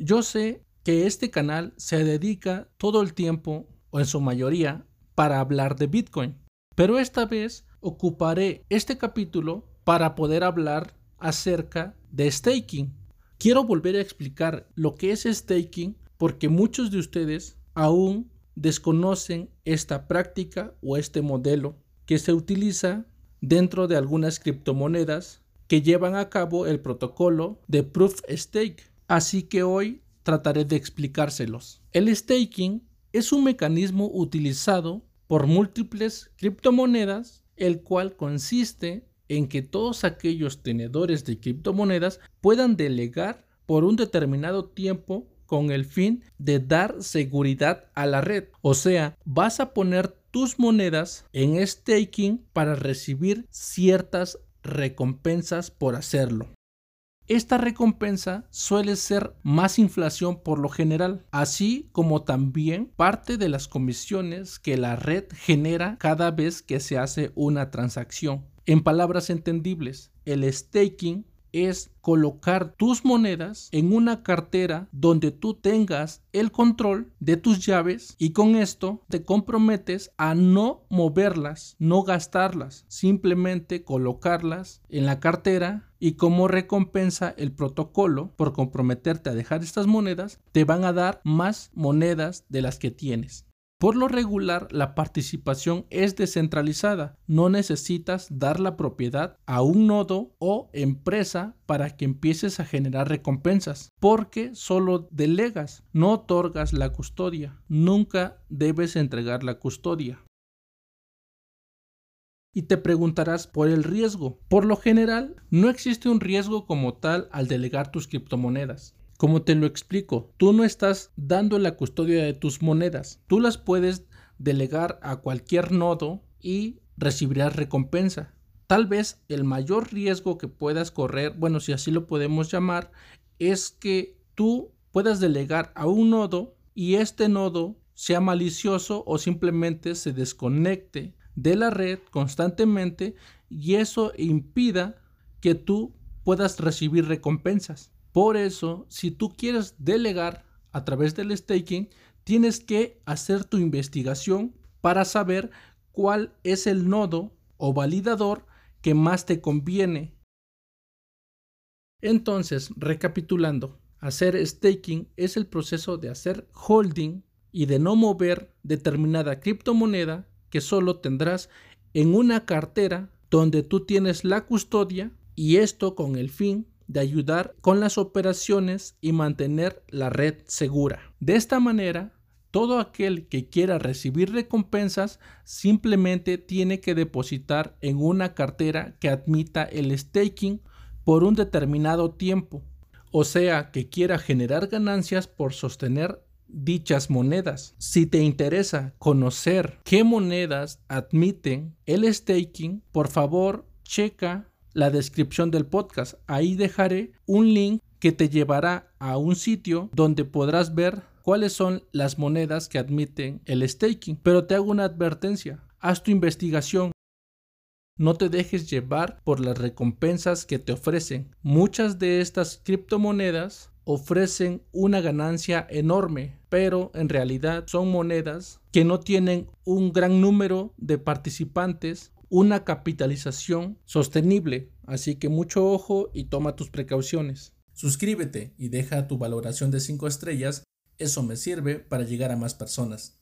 Yo sé que este canal se dedica todo el tiempo, o en su mayoría, para hablar de Bitcoin. Pero esta vez ocuparé este capítulo para poder hablar acerca de staking. Quiero volver a explicar lo que es staking porque muchos de ustedes aún desconocen esta práctica o este modelo que se utiliza dentro de algunas criptomonedas que llevan a cabo el protocolo de Proof Stake. Así que hoy trataré de explicárselos. El staking es un mecanismo utilizado por múltiples criptomonedas, el cual consiste en que todos aquellos tenedores de criptomonedas puedan delegar por un determinado tiempo con el fin de dar seguridad a la red. O sea, vas a poner tus monedas en staking para recibir ciertas recompensas por hacerlo. Esta recompensa suele ser más inflación por lo general, así como también parte de las comisiones que la red genera cada vez que se hace una transacción. En palabras entendibles, el staking es colocar tus monedas en una cartera donde tú tengas el control de tus llaves y con esto te comprometes a no moverlas, no gastarlas, simplemente colocarlas en la cartera y como recompensa el protocolo por comprometerte a dejar estas monedas te van a dar más monedas de las que tienes. Por lo regular, la participación es descentralizada. No necesitas dar la propiedad a un nodo o empresa para que empieces a generar recompensas, porque solo delegas, no otorgas la custodia. Nunca debes entregar la custodia. Y te preguntarás por el riesgo. Por lo general, no existe un riesgo como tal al delegar tus criptomonedas. Como te lo explico, tú no estás dando la custodia de tus monedas. Tú las puedes delegar a cualquier nodo y recibirás recompensa. Tal vez el mayor riesgo que puedas correr, bueno, si así lo podemos llamar, es que tú puedas delegar a un nodo y este nodo sea malicioso o simplemente se desconecte de la red constantemente y eso impida que tú puedas recibir recompensas. Por eso, si tú quieres delegar a través del staking, tienes que hacer tu investigación para saber cuál es el nodo o validador que más te conviene. Entonces, recapitulando, hacer staking es el proceso de hacer holding y de no mover determinada criptomoneda que solo tendrás en una cartera donde tú tienes la custodia y esto con el fin de ayudar con las operaciones y mantener la red segura. De esta manera, todo aquel que quiera recibir recompensas simplemente tiene que depositar en una cartera que admita el staking por un determinado tiempo, o sea que quiera generar ganancias por sostener dichas monedas. Si te interesa conocer qué monedas admiten el staking, por favor checa la descripción del podcast. Ahí dejaré un link que te llevará a un sitio donde podrás ver cuáles son las monedas que admiten el staking. Pero te hago una advertencia. Haz tu investigación. No te dejes llevar por las recompensas que te ofrecen. Muchas de estas criptomonedas ofrecen una ganancia enorme, pero en realidad son monedas que no tienen un gran número de participantes una capitalización sostenible. Así que mucho ojo y toma tus precauciones. Suscríbete y deja tu valoración de 5 estrellas. Eso me sirve para llegar a más personas.